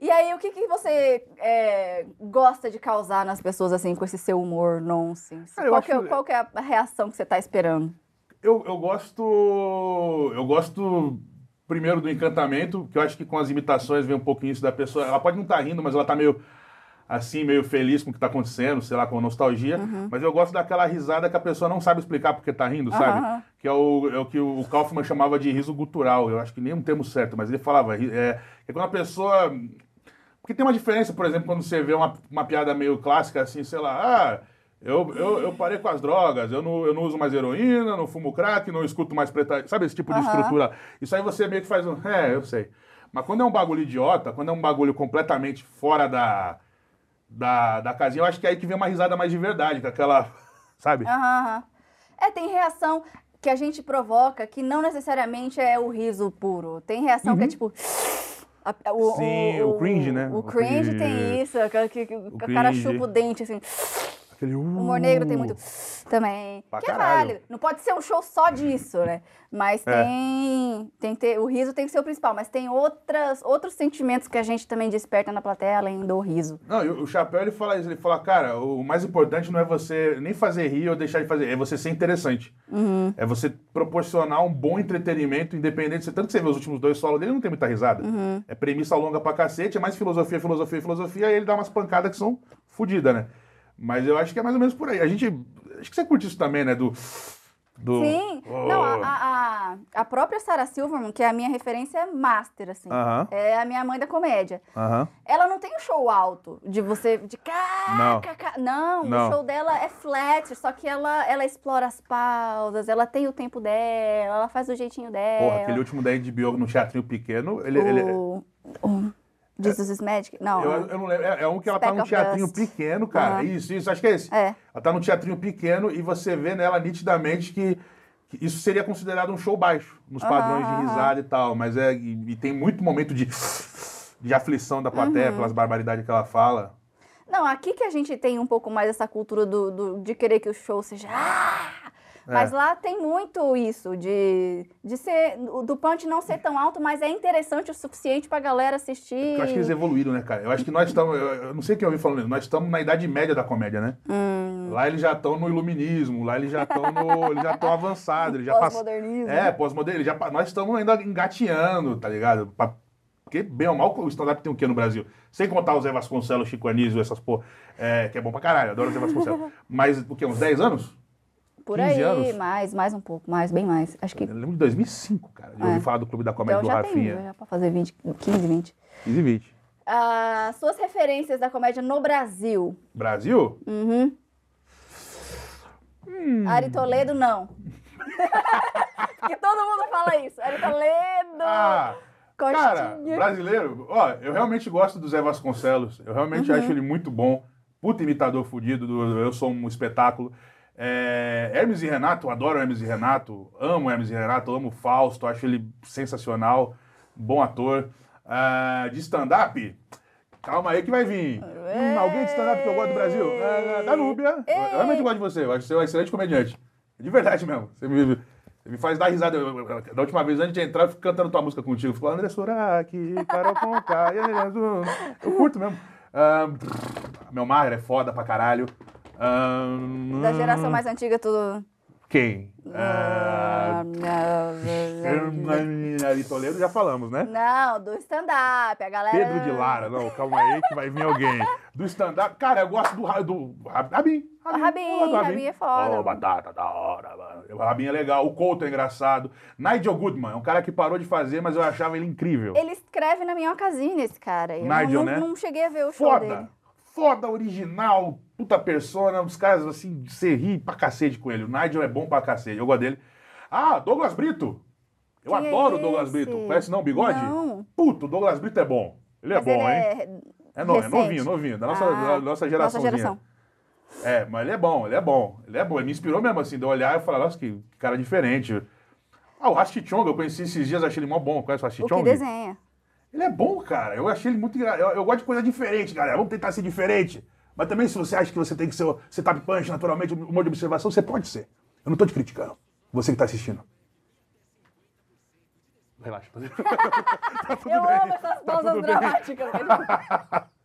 E aí, o que, que você é, gosta de causar nas pessoas, assim, com esse seu humor nonsense? Eu qual, que é, acho- qual que é a reação que você tá esperando? Eu, eu gosto. Eu gosto primeiro do encantamento, que eu acho que com as imitações vem um pouquinho isso da pessoa. Ela pode não estar rindo, mas ela tá meio assim, meio feliz com o que tá acontecendo, sei lá, com nostalgia. Mas eu gosto daquela risada que a pessoa não sabe explicar porque tá rindo, sabe? Aham. Que é o, é o que o Kaufman chamava de riso gutural. Eu acho que nem é um termo certo, mas ele falava. É, é quando a pessoa. Porque tem uma diferença, por exemplo, quando você vê uma, uma piada meio clássica assim, sei lá, ah, eu, eu, eu parei com as drogas, eu não, eu não uso mais heroína, não fumo crack, não escuto mais preta. Sabe esse tipo de Aham. estrutura? Isso aí você meio que faz um. É, eu sei. Mas quando é um bagulho idiota, quando é um bagulho completamente fora da, da, da casinha, eu acho que é aí que vem uma risada mais de verdade, com aquela. *laughs* Sabe? Aham. É, tem reação que a gente provoca que não necessariamente é o riso puro. Tem reação que é tipo. A- o. Sim, o cringe, né? O O cringe cringe. tem isso, que, que o cara cringe. chupa o dente assim. Aquele, uh, humor negro tem muito também. Pra que é válido. Não pode ser um show só *laughs* disso, né? Mas É. tem, tem que ter. O riso tem que ser o principal, mas tem outras, outros sentimentos que a gente também desperta na plateia além do riso. Não, e o o Chapéu ele fala isso, ele fala, cara, o mais importante não é você nem fazer rir ou deixar de fazer, é você ser interessante. Uhum. É você proporcionar um bom entretenimento, independente. Tanto que você vê os últimos dois solos dele, não tem muita risada. Uhum. É premissa longa pra cacete, é mais filosofia, filosofia, filosofia, e ele dá umas pancadas que são fodidas, né? Mas eu acho que é mais ou menos por aí. A gente. Acho que você curte isso também, né? Do. do Sim. Oh. Não, a, a, a- própria Sarah Silverman, que é a minha referência master, assim. Aham. É a minha mãe da comédia. Aham. Ela não tem um show alto de você. De Não. cá, não. Não. o show dela é flat, só que ela, ela explora as pausas, ela tem o tempo dela, ela faz o jeitinho dela. Porra, aquele último da HBO no teatrinho pequeno, ele. ele o, o Jesus is Magic? Não. eu, eu não lembro. É, é um que ela tá Speck num of teatrinho Dust. pequeno, cara. Aham. Isso, isso, acho que é esse. É. Ela tá num teatrinho pequeno e você vê nela nitidamente que, que isso seria considerado um show baixo, nos padrões de aham. risada e tal. Mas é. E, e tem muito momento de. de aflição da Uhum. plateia pelas barbaridades que ela fala. Não, aqui que a gente tem um pouco mais essa cultura do, do- de querer que o show seja. "Ah!" Mas É. lá tem muito isso, de, de ser. do punch não ser tão alto, mas é interessante o suficiente pra galera assistir. Eu acho que eles evoluíram, né, cara? Eu acho que nós estamos. Eu, eu não sei quem eu ouvi falando nós estamos na idade média da comédia, né? Hum. Lá eles já estão no iluminismo, lá eles já estão no. eles já estão avançados, eles já. Pós-modernismo. É, pós-moderno, já, nós estamos ainda engateando, tá ligado? Pra- Porque, bem ou mal, o stand-up tem o quê no Brasil? Sem contar o Zé Vasconcelos, Chico Anísio, essas porra, é, que é bom pra caralho, adoro o Zé Vasconcelos. *laughs* Mas, o quê, uns 10 anos? Por 15 aí, anos? mais, mais um pouco, mais, bem mais. Acho que Eu lembro de 2005, cara, de É. ouvir falar do Clube da Comédia então do já tem, Rafinha. já pra fazer 20, 15, 20. 15 e 20. Ah, suas referências da comédia no Brasil. Brasil? Uhum. Hum. Ari Toledo, não. *laughs* Porque todo mundo fala isso. Ari Toledo. Ah, cara, Coxinha. brasileiro, ó, eu realmente gosto do Zé Vasconcelos. Eu realmente Uhum. acho ele muito bom. Puta imitador fudido do Eu Sou um Espetáculo. É, Hermes e Renato, adoro Hermes e Renato. Amo Hermes e Renato, amo Fausto, acho ele sensacional. Bom ator. Ah, de stand-up, calma aí que vai vir. Hum, alguém de stand-up que eu gosto do Brasil? É, Danúbia. Eu realmente gosto de você, eu acho você um excelente comediante. De verdade mesmo. Você me, você me faz dar risada. Eu- eu- Da última vez, antes de entrar, eu fico cantando tua música contigo. Fico André Suraki, Carol Jesus. Eu curto mesmo. Ah, meu mar é foda pra caralho. Da geração mais antiga, tudo. Quem? Ah, Ah, Ari Toledo já falamos, né? não, do stand-up, a galera. Pedro de Lara, não, calma aí que vai vir alguém. Do stand-up, cara, eu gosto do, do Ra- Rabin. Rabin, do Rabin é foda. Oh, batata, da hora. O Rabin é legal, o Couto é engraçado. Nigel Goodman, é um cara que parou de fazer, mas eu achava ele incrível. Ele escreve na minha ocasião, esse cara. Eu Nigel, não, né? não cheguei a ver o show Foda, dele. Foda, original, puta persona, os caras assim, você ri pra cacete com ele. O Nigel é bom pra cacete, eu gosto dele. Ah, Douglas Brito. Eu Quem é adoro o Douglas esse? Brito. Conhece não, o Bigode? Não. Puto, o Douglas Brito é bom. Ele é Mas bom, ele hein? é É, no, é novinho, novinho, da nossa, Ah, da nossa geração. Nossa geração. É, mas ele é bom, ele é bom. Ele é bom. Ele me inspirou mesmo, assim, de eu olhar e falar, nossa, que cara diferente. Ah, o Rastichong, eu conheci esses dias, achei ele mó bom. Conhece o O que Rastichong? desenha. Ele é bom, cara. Eu achei ele muito engraçado. Eu, eu gosto de coisa diferente, galera. Vamos tentar ser diferente. Mas também, se você acha que você tem que ser setup punch naturalmente, humor de observação, você pode ser. Eu não tô te criticando. Você que tá assistindo. Relaxa. tá tudo *laughs* Eu bem. amo essas pausas tudo bem. dramáticas. *laughs*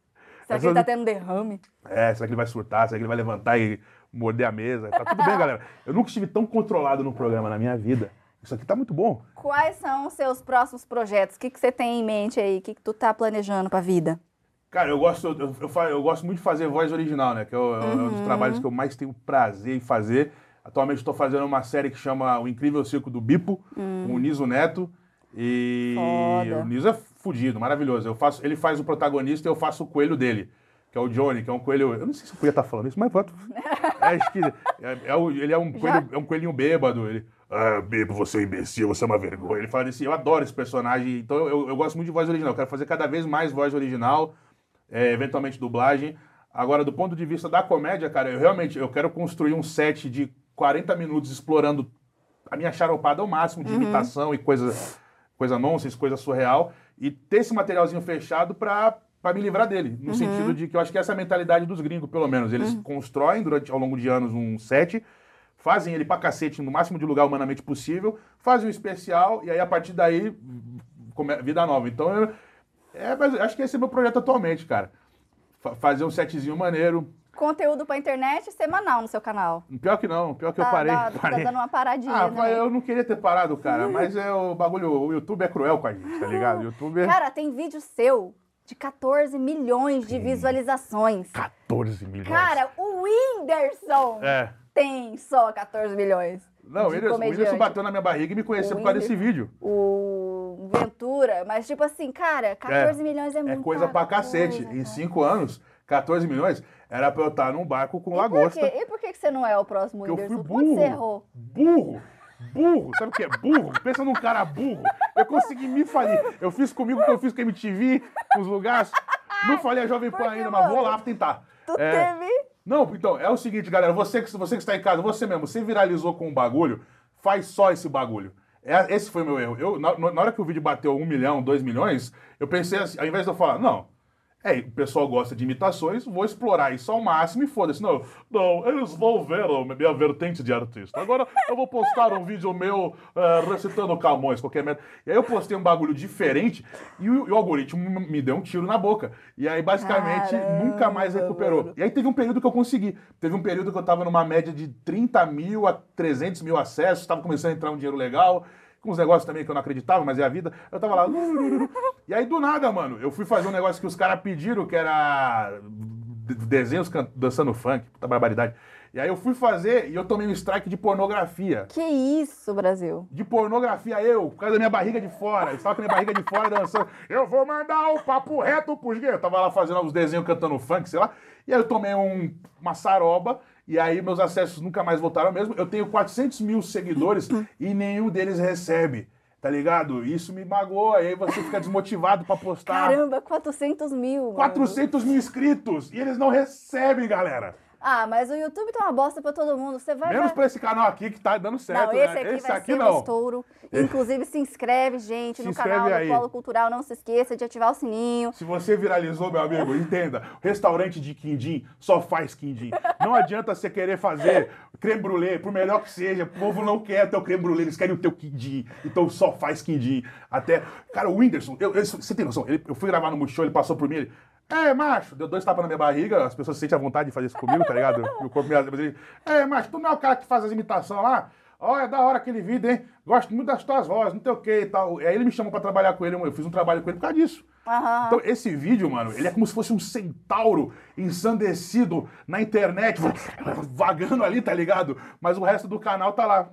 Será que ele tá tendo derrame? É, será que ele vai surtar? Será que ele vai levantar e morder a mesa? Tá tudo bem, galera. Eu nunca estive tão controlado no programa na minha vida. Isso aqui tá muito bom. Quais são os seus próximos projetos? O que, que você tem em mente aí? O que, que tu tá planejando pra vida? Cara, eu gosto, eu, eu, eu gosto muito de fazer voz original, né? Que é, o- é um dos Uhum. trabalhos que eu mais tenho prazer em fazer. Atualmente estou fazendo uma série que chama O Incrível Circo do Bipo, com o Niso Neto. E. Foda. o Niso é fudido, maravilhoso. Eu faço, ele faz o protagonista e eu faço o coelho dele, que é o Johnny, que é um coelho. Eu não sei se eu podia estar falando isso, mas pronto. *laughs* É, que é, é ele é um, coelho, é um coelhinho bêbado. Ele, ah, Bipo, você é um imbecil, você é uma vergonha. Ele fala assim, eu adoro esse personagem, então eu, eu, gosto muito de voz original. Eu quero fazer cada vez mais voz original é, eventualmente dublagem. Agora, do ponto de vista da comédia, cara, eu realmente eu quero construir um set de 40 minutos explorando a minha charopada ao máximo de imitação e coisa, coisa nonsense, coisa surreal, e ter esse materialzinho fechado pra pra me livrar dele. No sentido de que eu acho que essa é a mentalidade dos gringos, pelo menos. Eles constroem durante, ao longo de anos um set, fazem ele pra cacete no máximo de lugar humanamente possível, fazem um especial e aí a partir daí vida nova. Então, eu, é, mas eu acho que esse é meu projeto atualmente, cara. Fa- fazer um setzinho maneiro. Conteúdo pra internet semanal no seu canal. Pior que não, pior que eu Tá- parei. tá- tá parei. dando uma paradinha, Ah, né? eu não queria ter parado, cara, *laughs* mas é o bagulho, o YouTube é cruel com a gente, tá ligado? O YouTube é Cara, tem vídeo seu de 14 milhões de visualizações. 14 milhões. Cara, o Whindersson É. tem só 14 milhões. Não, o de Whindersson. Whindersson bateu na minha barriga e me conheceu por causa desse vídeo. O Ventura, mas tipo assim, cara, 14 milhões é, É muita coisa pra cacete. coisa, Em cara. cinco anos, 14 milhões, era pra eu estar num barco com E por, lagosta. quê? e por que você não é o próximo Porque eu fui Whindersson? Burro. você errou? Burro. Burro. Sabe o que é burro? Pensa num cara burro. Eu consegui me falir. Eu fiz comigo o que eu fiz com a MTV, com os lugares. Não falei a Jovem Pan Por ainda, mas vou lá tentar. Tu É, teve. Não, então, é o seguinte, galera. Você que, você que está em casa, você mesmo, você viralizou com um bagulho, faz só esse bagulho. É, esse foi meu erro. Eu, na, na hora que o vídeo bateu um milhão, dois milhões, eu pensei assim, ao invés de eu falar, não, é, o pessoal gosta de imitações, vou explorar isso ao máximo e foda-se. Não, não, eles vão ver a minha vertente de artista. Agora eu vou postar um vídeo meu eh, recitando Camões, qualquer merda. E aí eu postei um bagulho diferente e o, e o algoritmo me me deu um tiro na boca. E aí, basicamente, Caramba, nunca mais recuperou. mano. E aí teve um período que eu consegui. Teve um período que eu tava numa média de 30 mil a 300 mil acessos, tava começando a entrar um dinheiro legal, com uns negócios também que eu não acreditava, mas é a vida. Eu tava lá. *laughs* E aí, do nada, mano, eu fui fazer um negócio que os caras pediram, que era de- desenhos dançando funk, puta barbaridade. E aí eu fui fazer e eu tomei um strike de pornografia. Que isso, Brasil? De pornografia, eu, por causa da minha barriga de fora. Eu estava com a minha barriga de fora dançando. Eu vou mandar o papo reto pros gays. Eu tava lá fazendo uns desenhos cantando funk, sei lá. E aí eu tomei um, uma saroba. E aí meus acessos nunca mais voltaram mesmo. Eu tenho 400 mil seguidores e nenhum deles recebe. Tá ligado? Isso me magoa. Aí você fica desmotivado pra postar. Caramba, 400 mil. mano. 400 mil inscritos. E eles não recebem, galera. Ah, mas o YouTube tá uma bosta pra todo mundo. Você vai. Menos vai... pra esse canal aqui que tá dando certo. Não, esse né? aqui esse vai aqui ser não. um estouro. Inclusive, se inscreve, gente, Se no inscreve canal aí. do Polo Cultural. Não se esqueça de ativar o sininho. Se você viralizou, meu amigo, entenda. Restaurante de quindim só faz quindim. Não adianta você querer fazer creme brulee, por melhor que seja. O povo não quer teu creme brulee, eles querem o teu quindim. Então só faz quindim. Até. Cara, o Whindersson, eu, eu- você tem noção? Ele- eu fui gravar no Multishow, ele passou por mim, ele. É, macho, deu dois tapas na minha barriga, as pessoas sentem a vontade de fazer isso comigo, tá ligado? O corpo me ele, É, macho, tu não é o cara que faz as imitações lá? Olha, é da hora aquele vídeo, hein? Gosto muito das tuas vozes, não sei o que e tal. E aí ele me chamou pra trabalhar com ele, eu fiz um trabalho com ele por causa disso. Aham. Então, esse vídeo, mano, ele é como se fosse um centauro ensandecido na internet, vagando ali, tá ligado? Mas o resto do canal tá lá.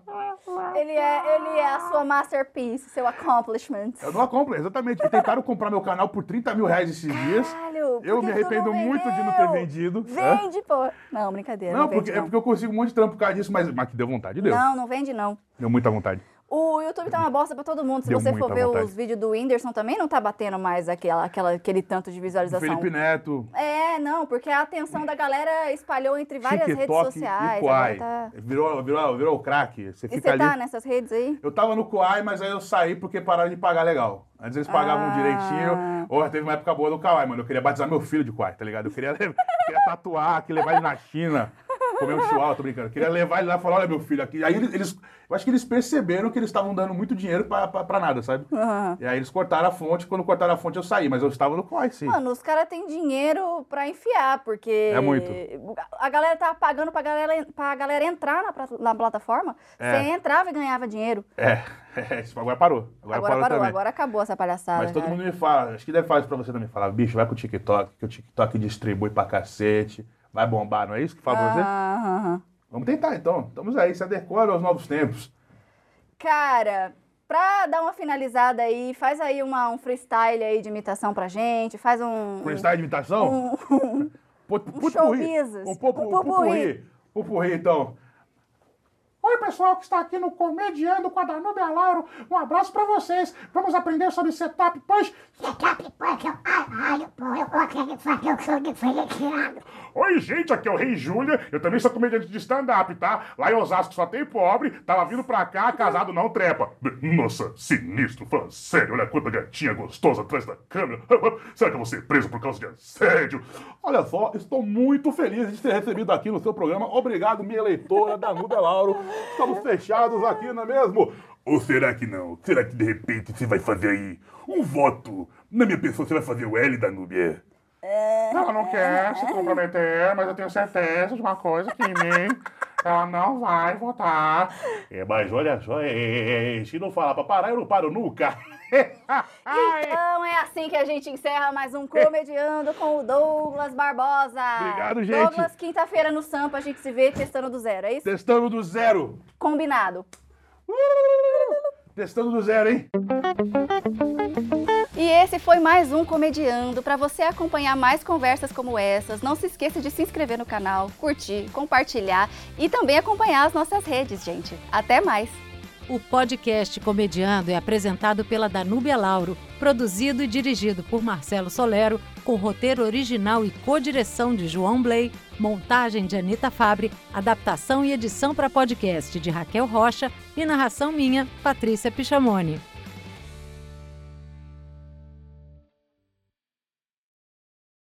Ele é, ele é a sua masterpiece, seu accomplishment. Eu não compro, exatamente. E tentaram comprar meu canal por 30 mil reais esses dias. Caralho, por Eu me arrependo muito de não ter vendido. Vende, pô. Não, brincadeira. Não, Não, vende, porque, é não. porque eu consigo um monte de trampo por causa disso, mas, mas que deu vontade, deu. Não, não vende, não. Deu muita vontade. O YouTube tá uma bosta pra todo mundo. Se Deu você for ver vontade. os vídeos do Whindersson também, não tá batendo mais aquela, aquela, aquele tanto de visualização. Felipe Neto, É, não, porque a atenção da galera espalhou entre várias redes TikTok sociais. e Quai. tá- Virou, virou, virou o craque. Você E fica você ali. tá nessas redes aí? Eu tava no Kauai, mas aí eu saí porque pararam de pagar legal. Antes eles pagavam Ah. direitinho. Ou teve uma época boa do Kauai, mano. Eu queria batizar meu filho de Kauai, tá ligado? Eu queria, *laughs* eu queria tatuar, queria levar ele na China, comer um chihuahua, tô brincando. Eu queria levar ele lá e falar, olha meu filho aqui. Aí eles, eu acho que eles perceberam que eles estavam dando muito dinheiro pra, pra, pra nada, sabe? Aham. E aí eles cortaram a fonte, quando cortaram a fonte eu saí, mas eu estava no Kauai, sim. Mano, os caras têm dinheiro pra enfiar, porque. É muito. A galera tá pagando pra galera, pra galera entrar na, na plataforma. É. Você entrava e ganhava dinheiro. É, *laughs* é, agora parou. Agora, Agora, parou, parou, também. agora acabou essa palhaçada. Mas todo cara. mundo me fala, acho que deve falar isso pra você também, falar, bicho, vai pro TikTok, que o TikTok distribui pra cacete, vai bombar, não é isso que fala pra você? Aham. Vamos tentar então, estamos aí, se adequando aos novos tempos. Cara, pra dar uma finalizada aí, faz aí uma, um freestyle aí de imitação pra gente, faz um. Freestyle de imitação? Um, um, Put- um putpurri. show business. Um Um pupurri. pupurri. Então. Oi, pessoal que está aqui no Comediando com a Danúbia Lauro. Um abraço pra vocês. Vamos aprender sobre setup punch. Setup punch é o caralho, pô. Eu fazer o show diferenciado. Oi, gente, aqui é o Rei Júlia. Eu também sou comediante de stand-up, tá? Lá em Osasco só tem pobre. Tava vindo pra cá, casado não trepa. Nossa, sinistro, falando sério. Olha quanta gatinha gostosa atrás da câmera. *laughs* Será que eu vou ser preso por causa de assédio? Olha só, estou muito feliz de ser recebido aqui no seu programa. Obrigado, minha eleitora, Danúbia Lauro. Estamos fechados aqui, não é mesmo? Ou será que não? Será que de repente você vai fazer aí um voto na minha pessoa? Você vai fazer o L, Danúbia? Não, ela não quer se comprometer, mas eu tenho certeza de uma coisa que em mim ela não vai votar. É, mas olha só, é, é, se não falar pra parar, eu não paro nunca. *laughs* Então é assim que a gente encerra mais um Comediando com o Douglas Barbosa. Obrigado, gente. Douglas, quinta-feira no Sampa a gente se vê testando do zero, é isso? Testando do zero. Combinado. Testando do zero, hein? E esse foi mais um Comediando. Para você acompanhar mais conversas como essas, não se esqueça de se inscrever no canal, curtir, compartilhar e também acompanhar as nossas redes, gente. Até mais! O podcast Comediando é apresentado pela Danúbia Lauro, produzido e dirigido por Marcelo Solero, com roteiro original e co-direção de João Blay, montagem de Anita Fabre, adaptação e edição para podcast de Raquel Rocha e narração minha, Patrícia Pichamoni.